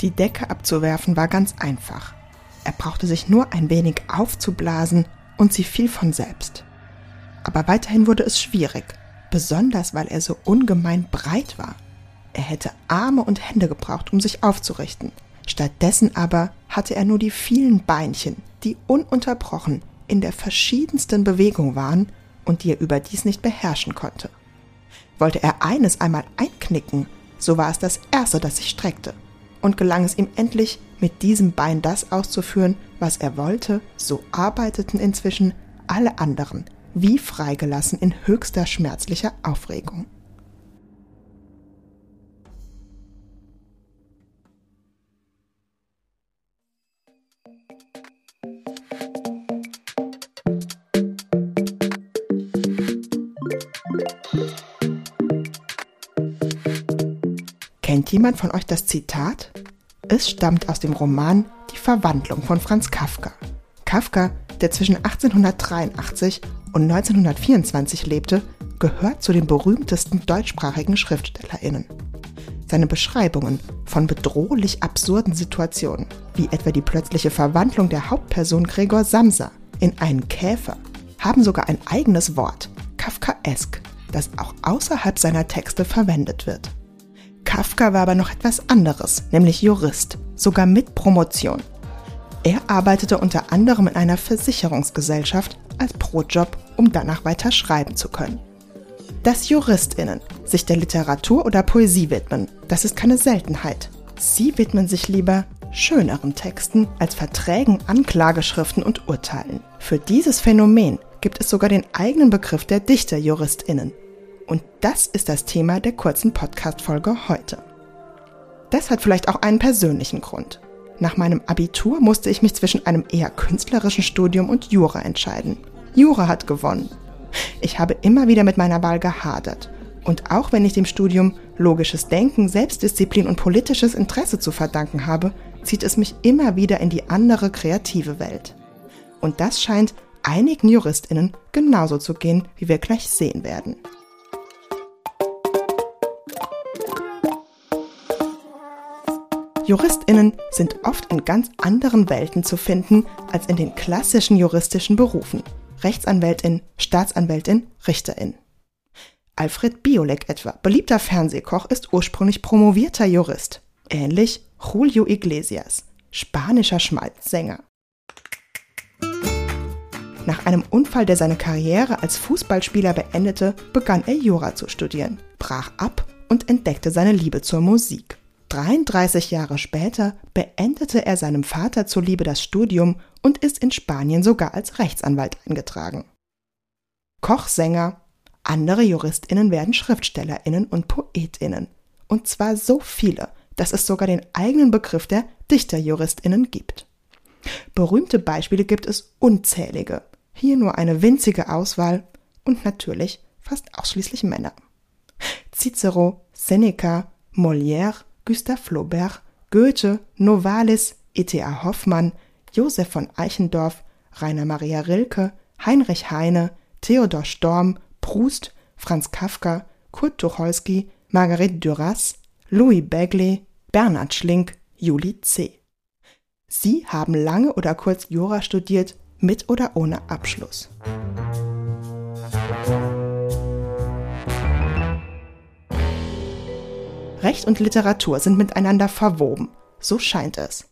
Die Decke abzuwerfen war ganz einfach. Er brauchte sich nur ein wenig aufzublasen und sie fiel von selbst. Aber weiterhin wurde es schwierig, besonders weil er so ungemein breit war. Er hätte Arme und Hände gebraucht, um sich aufzurichten. Stattdessen aber hatte er nur die vielen Beinchen, die ununterbrochen in der verschiedensten Bewegung waren und die er überdies nicht beherrschen konnte. Wollte er eines einmal einknicken, so war es das erste, das sich streckte, und gelang es ihm endlich, mit diesem Bein das auszuführen, was er wollte, so arbeiteten inzwischen alle anderen, wie freigelassen in höchster schmerzlicher Aufregung. Kennt jemand von euch das Zitat? Es stammt aus dem Roman Die Verwandlung von Franz Kafka. Kafka, der zwischen 1883 und 1924 lebte, gehört zu den berühmtesten deutschsprachigen Schriftstellerinnen. Seine Beschreibungen von bedrohlich absurden Situationen, wie etwa die plötzliche Verwandlung der Hauptperson Gregor Samsa in einen Käfer, haben sogar ein eigenes Wort, Kafkaesk, das auch außerhalb seiner Texte verwendet wird. Kafka war aber noch etwas anderes, nämlich Jurist, sogar mit Promotion. Er arbeitete unter anderem in einer Versicherungsgesellschaft als Brotjob, um danach weiter schreiben zu können. Dass JuristInnen sich der Literatur oder Poesie widmen, das ist keine Seltenheit. Sie widmen sich lieber schöneren Texten als Verträgen, Anklageschriften und Urteilen. Für dieses Phänomen gibt es sogar den eigenen Begriff der DichterjuristInnen, und das ist das Thema der kurzen Podcast-Folge heute. Das hat vielleicht auch einen persönlichen Grund. Nach meinem Abitur musste ich mich zwischen einem eher künstlerischen Studium und Jura entscheiden. Jura hat gewonnen. Ich habe immer wieder mit meiner Wahl gehadert. Und auch wenn ich dem Studium logisches Denken, Selbstdisziplin und politisches Interesse zu verdanken habe, zieht es mich immer wieder in die andere kreative Welt. Und das scheint einigen Juristinnen genauso zu gehen, wie wir gleich sehen werden. Juristinnen sind oft in ganz anderen Welten zu finden als in den klassischen juristischen Berufen. Rechtsanwältin, Staatsanwältin, Richterin. Alfred Biolek etwa, beliebter Fernsehkoch, ist ursprünglich promovierter Jurist. Ähnlich Julio Iglesias, spanischer Schmalzsänger. Nach einem Unfall, der seine Karriere als Fußballspieler beendete, begann er Jura zu studieren, brach ab und entdeckte seine Liebe zur Musik. 33 Jahre später beendete er seinem Vater zuliebe das Studium und ist in Spanien sogar als Rechtsanwalt eingetragen. Kochsänger, andere Juristinnen werden Schriftstellerinnen und Poetinnen. Und zwar so viele, dass es sogar den eigenen Begriff der Dichterjuristinnen gibt. Berühmte Beispiele gibt es unzählige, hier nur eine winzige Auswahl und natürlich fast ausschließlich Männer. Cicero, Seneca, Molière, Gustav Flaubert, Goethe, Novalis, E.T.A. Hoffmann, Josef von Eichendorff, Rainer Maria Rilke, Heinrich Heine, Theodor Storm, Proust, Franz Kafka, Kurt Tucholsky, Marguerite Duras, Louis Bagley, Bernhard Schlink, Juli C. Sie haben lange oder kurz Jura studiert, mit oder ohne Abschluss. Recht und Literatur sind miteinander verwoben. So scheint es.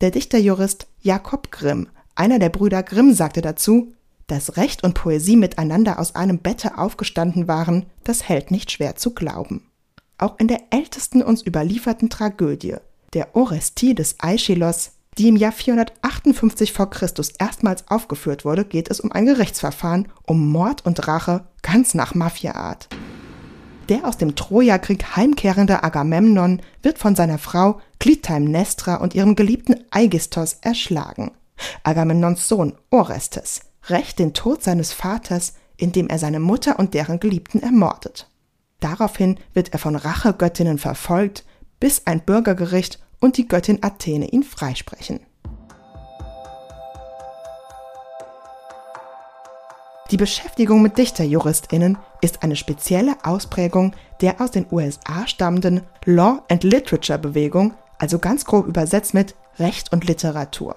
Der Dichterjurist Jakob Grimm, einer der Brüder Grimm, sagte dazu, dass Recht und Poesie miteinander aus einem Bette aufgestanden waren, das hält nicht schwer zu glauben. Auch in der ältesten uns überlieferten Tragödie, der Orestie des Aeschylos, die im Jahr 458 v. Chr. erstmals aufgeführt wurde, geht es um ein Gerichtsverfahren, um Mord und Rache, ganz nach Mafiaart. Der aus dem Trojakrieg heimkehrende Agamemnon wird von seiner Frau Clytemnestra und ihrem geliebten Aigisthos erschlagen. Agamemnons Sohn Orestes rächt den Tod seines Vaters, indem er seine Mutter und deren Geliebten ermordet. Daraufhin wird er von Rachegöttinnen verfolgt, bis ein Bürgergericht und die Göttin Athene ihn freisprechen. Die Beschäftigung mit DichterjuristInnen ist eine spezielle Ausprägung der aus den USA stammenden Law and Literature Bewegung, also ganz grob übersetzt mit Recht und Literatur.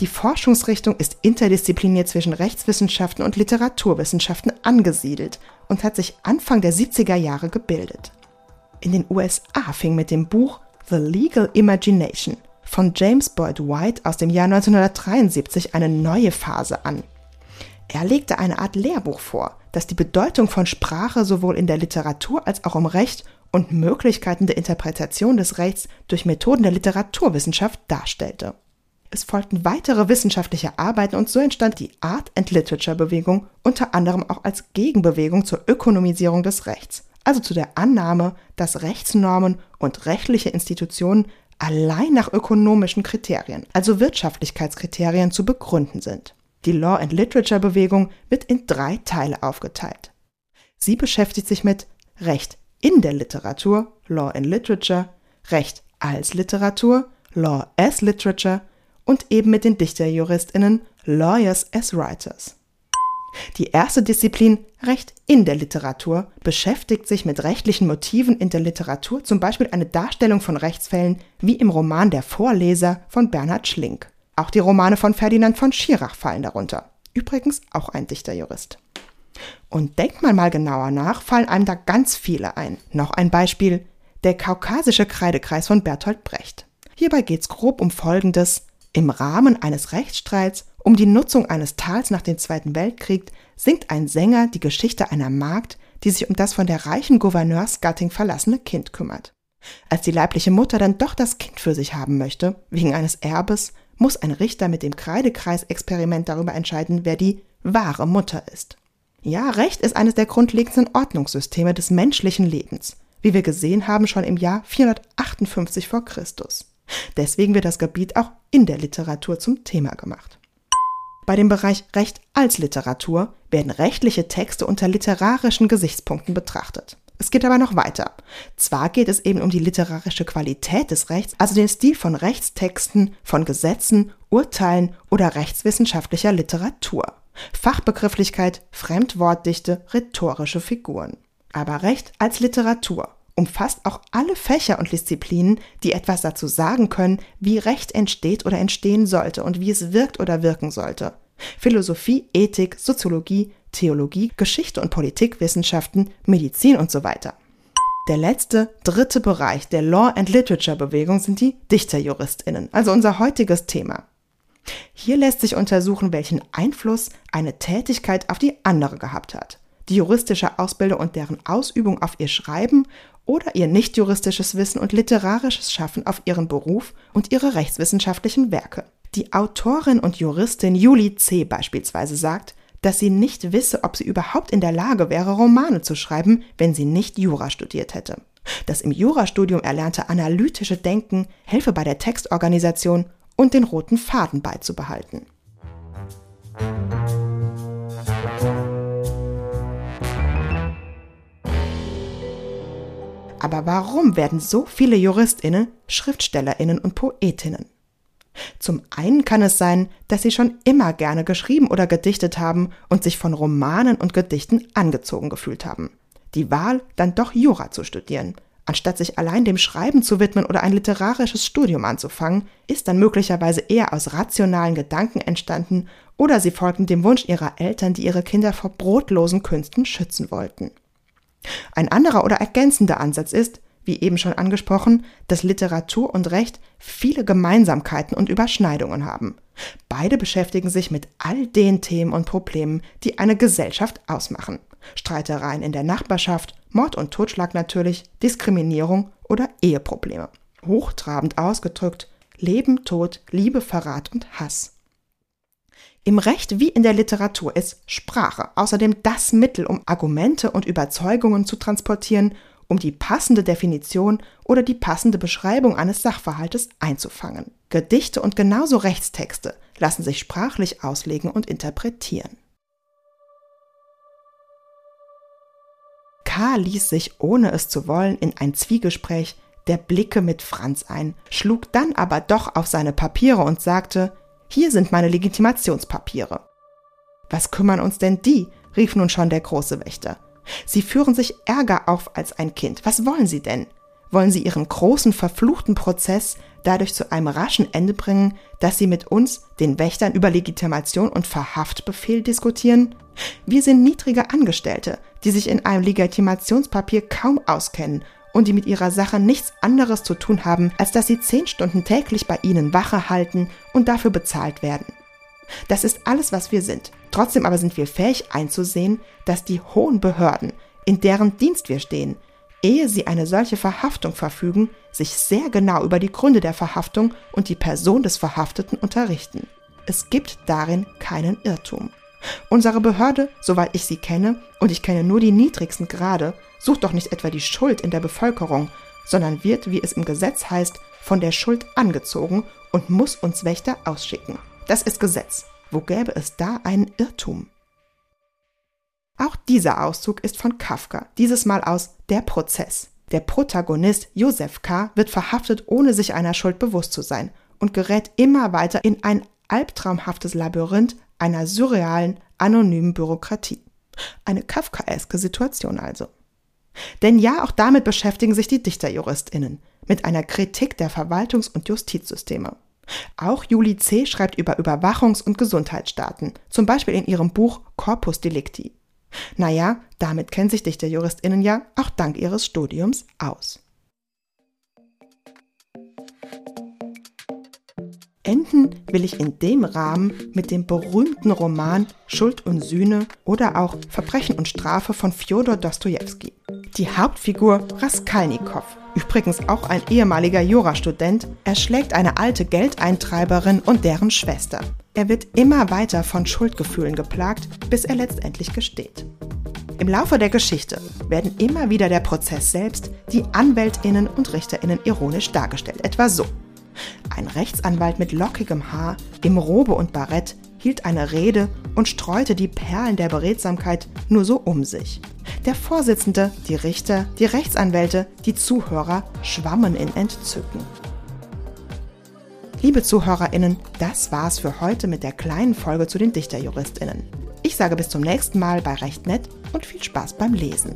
Die Forschungsrichtung ist interdisziplinär zwischen Rechtswissenschaften und Literaturwissenschaften angesiedelt und hat sich Anfang der 70er Jahre gebildet. In den USA fing mit dem Buch The Legal Imagination von James Boyd White aus dem Jahr 1973 eine neue Phase an. Er legte eine Art Lehrbuch vor, das die Bedeutung von Sprache sowohl in der Literatur als auch im Recht und Möglichkeiten der Interpretation des Rechts durch Methoden der Literaturwissenschaft darstellte. Es folgten weitere wissenschaftliche Arbeiten und so entstand die Art and Literature Bewegung unter anderem auch als Gegenbewegung zur Ökonomisierung des Rechts, also zu der Annahme, dass Rechtsnormen und rechtliche Institutionen allein nach ökonomischen Kriterien, also Wirtschaftlichkeitskriterien zu begründen sind. Die Law and Literature Bewegung wird in drei Teile aufgeteilt. Sie beschäftigt sich mit Recht in der Literatur, Law and Literature, Recht als Literatur, Law as Literature und eben mit den Dichterjuristinnen Lawyers as Writers. Die erste Disziplin, Recht in der Literatur, beschäftigt sich mit rechtlichen Motiven in der Literatur, zum Beispiel eine Darstellung von Rechtsfällen wie im Roman Der Vorleser von Bernhard Schlink. Auch die Romane von Ferdinand von Schirach fallen darunter. Übrigens auch ein Dichterjurist. Und denkt man mal genauer nach, fallen einem da ganz viele ein. Noch ein Beispiel, der kaukasische Kreidekreis von Bertolt Brecht. Hierbei geht es grob um Folgendes. Im Rahmen eines Rechtsstreits um die Nutzung eines Tals nach dem Zweiten Weltkrieg singt ein Sänger die Geschichte einer Magd, die sich um das von der reichen Gouverneursgattin verlassene Kind kümmert. Als die leibliche Mutter dann doch das Kind für sich haben möchte, wegen eines Erbes, muss ein Richter mit dem Kreidekreisexperiment darüber entscheiden, wer die wahre Mutter ist. Ja, Recht ist eines der grundlegenden Ordnungssysteme des menschlichen Lebens, wie wir gesehen haben schon im Jahr 458 vor Christus. Deswegen wird das Gebiet auch in der Literatur zum Thema gemacht. Bei dem Bereich Recht als Literatur werden rechtliche Texte unter literarischen Gesichtspunkten betrachtet. Es geht aber noch weiter. Zwar geht es eben um die literarische Qualität des Rechts, also den Stil von Rechtstexten, von Gesetzen, Urteilen oder rechtswissenschaftlicher Literatur. Fachbegrifflichkeit, Fremdwortdichte, rhetorische Figuren. Aber Recht als Literatur umfasst auch alle Fächer und Disziplinen, die etwas dazu sagen können, wie Recht entsteht oder entstehen sollte und wie es wirkt oder wirken sollte. Philosophie, Ethik, Soziologie, Theologie, Geschichte und Politikwissenschaften, Medizin und so weiter. Der letzte, dritte Bereich der Law and Literature Bewegung sind die Dichterjuristinnen, also unser heutiges Thema. Hier lässt sich untersuchen, welchen Einfluss eine Tätigkeit auf die andere gehabt hat. Die juristische Ausbildung und deren Ausübung auf ihr Schreiben oder ihr nicht juristisches Wissen und literarisches Schaffen auf ihren Beruf und ihre rechtswissenschaftlichen Werke. Die Autorin und Juristin Julie C. beispielsweise sagt, dass sie nicht wisse, ob sie überhaupt in der Lage wäre, Romane zu schreiben, wenn sie nicht Jura studiert hätte. Das im Jurastudium erlernte analytische Denken helfe bei der Textorganisation und den roten Faden beizubehalten. Aber warum werden so viele Juristinnen Schriftstellerinnen und Poetinnen? Zum einen kann es sein, dass sie schon immer gerne geschrieben oder gedichtet haben und sich von Romanen und Gedichten angezogen gefühlt haben. Die Wahl, dann doch Jura zu studieren, anstatt sich allein dem Schreiben zu widmen oder ein literarisches Studium anzufangen, ist dann möglicherweise eher aus rationalen Gedanken entstanden oder sie folgten dem Wunsch ihrer Eltern, die ihre Kinder vor brotlosen Künsten schützen wollten. Ein anderer oder ergänzender Ansatz ist, wie eben schon angesprochen, dass Literatur und Recht viele Gemeinsamkeiten und Überschneidungen haben. Beide beschäftigen sich mit all den Themen und Problemen, die eine Gesellschaft ausmachen. Streitereien in der Nachbarschaft, Mord und Totschlag natürlich, Diskriminierung oder Eheprobleme. Hochtrabend ausgedrückt, Leben, Tod, Liebe, Verrat und Hass. Im Recht wie in der Literatur ist Sprache außerdem das Mittel, um Argumente und Überzeugungen zu transportieren, um die passende Definition oder die passende Beschreibung eines Sachverhaltes einzufangen. Gedichte und genauso Rechtstexte lassen sich sprachlich auslegen und interpretieren. K. ließ sich, ohne es zu wollen, in ein Zwiegespräch der Blicke mit Franz ein, schlug dann aber doch auf seine Papiere und sagte, hier sind meine Legitimationspapiere. Was kümmern uns denn die? rief nun schon der große Wächter. Sie führen sich Ärger auf als ein Kind. Was wollen Sie denn? wollen sie ihren großen verfluchten Prozess dadurch zu einem raschen Ende bringen, dass sie mit uns, den Wächtern, über Legitimation und Verhaftbefehl diskutieren? Wir sind niedrige Angestellte, die sich in einem Legitimationspapier kaum auskennen und die mit ihrer Sache nichts anderes zu tun haben, als dass sie zehn Stunden täglich bei ihnen Wache halten und dafür bezahlt werden. Das ist alles, was wir sind. Trotzdem aber sind wir fähig einzusehen, dass die hohen Behörden, in deren Dienst wir stehen, ehe sie eine solche Verhaftung verfügen, sich sehr genau über die Gründe der Verhaftung und die Person des Verhafteten unterrichten. Es gibt darin keinen Irrtum. Unsere Behörde, soweit ich sie kenne, und ich kenne nur die niedrigsten Grade, sucht doch nicht etwa die Schuld in der Bevölkerung, sondern wird, wie es im Gesetz heißt, von der Schuld angezogen und muss uns Wächter ausschicken. Das ist Gesetz. Wo gäbe es da einen Irrtum? Auch dieser Auszug ist von Kafka, dieses Mal aus Der Prozess. Der Protagonist Josef K. wird verhaftet, ohne sich einer Schuld bewusst zu sein und gerät immer weiter in ein albtraumhaftes Labyrinth einer surrealen, anonymen Bürokratie. Eine kafkaeske Situation also. Denn ja, auch damit beschäftigen sich die Dichterjuristinnen, mit einer Kritik der Verwaltungs- und Justizsysteme. Auch Julie C. schreibt über Überwachungs- und Gesundheitsstaaten, zum Beispiel in ihrem Buch Corpus Delicti. Naja, damit kennen sich DichterjuristInnen ja auch dank ihres Studiums aus. Enden will ich in dem Rahmen mit dem berühmten Roman Schuld und Sühne oder auch Verbrechen und Strafe von Fjodor Dostojewski. Die Hauptfigur Raskalnikow, übrigens auch ein ehemaliger Jurastudent, erschlägt eine alte Geldeintreiberin und deren Schwester. Er wird immer weiter von Schuldgefühlen geplagt, bis er letztendlich gesteht. Im Laufe der Geschichte werden immer wieder der Prozess selbst, die Anwältinnen und Richterinnen ironisch dargestellt, etwa so. Ein Rechtsanwalt mit lockigem Haar, im Robe und Barett, hielt eine Rede und streute die Perlen der Beredsamkeit nur so um sich. Der Vorsitzende, die Richter, die Rechtsanwälte, die Zuhörer schwammen in Entzücken. Liebe ZuhörerInnen, das war's für heute mit der kleinen Folge zu den DichterjuristInnen. Ich sage bis zum nächsten Mal bei Recht Nett und viel Spaß beim Lesen.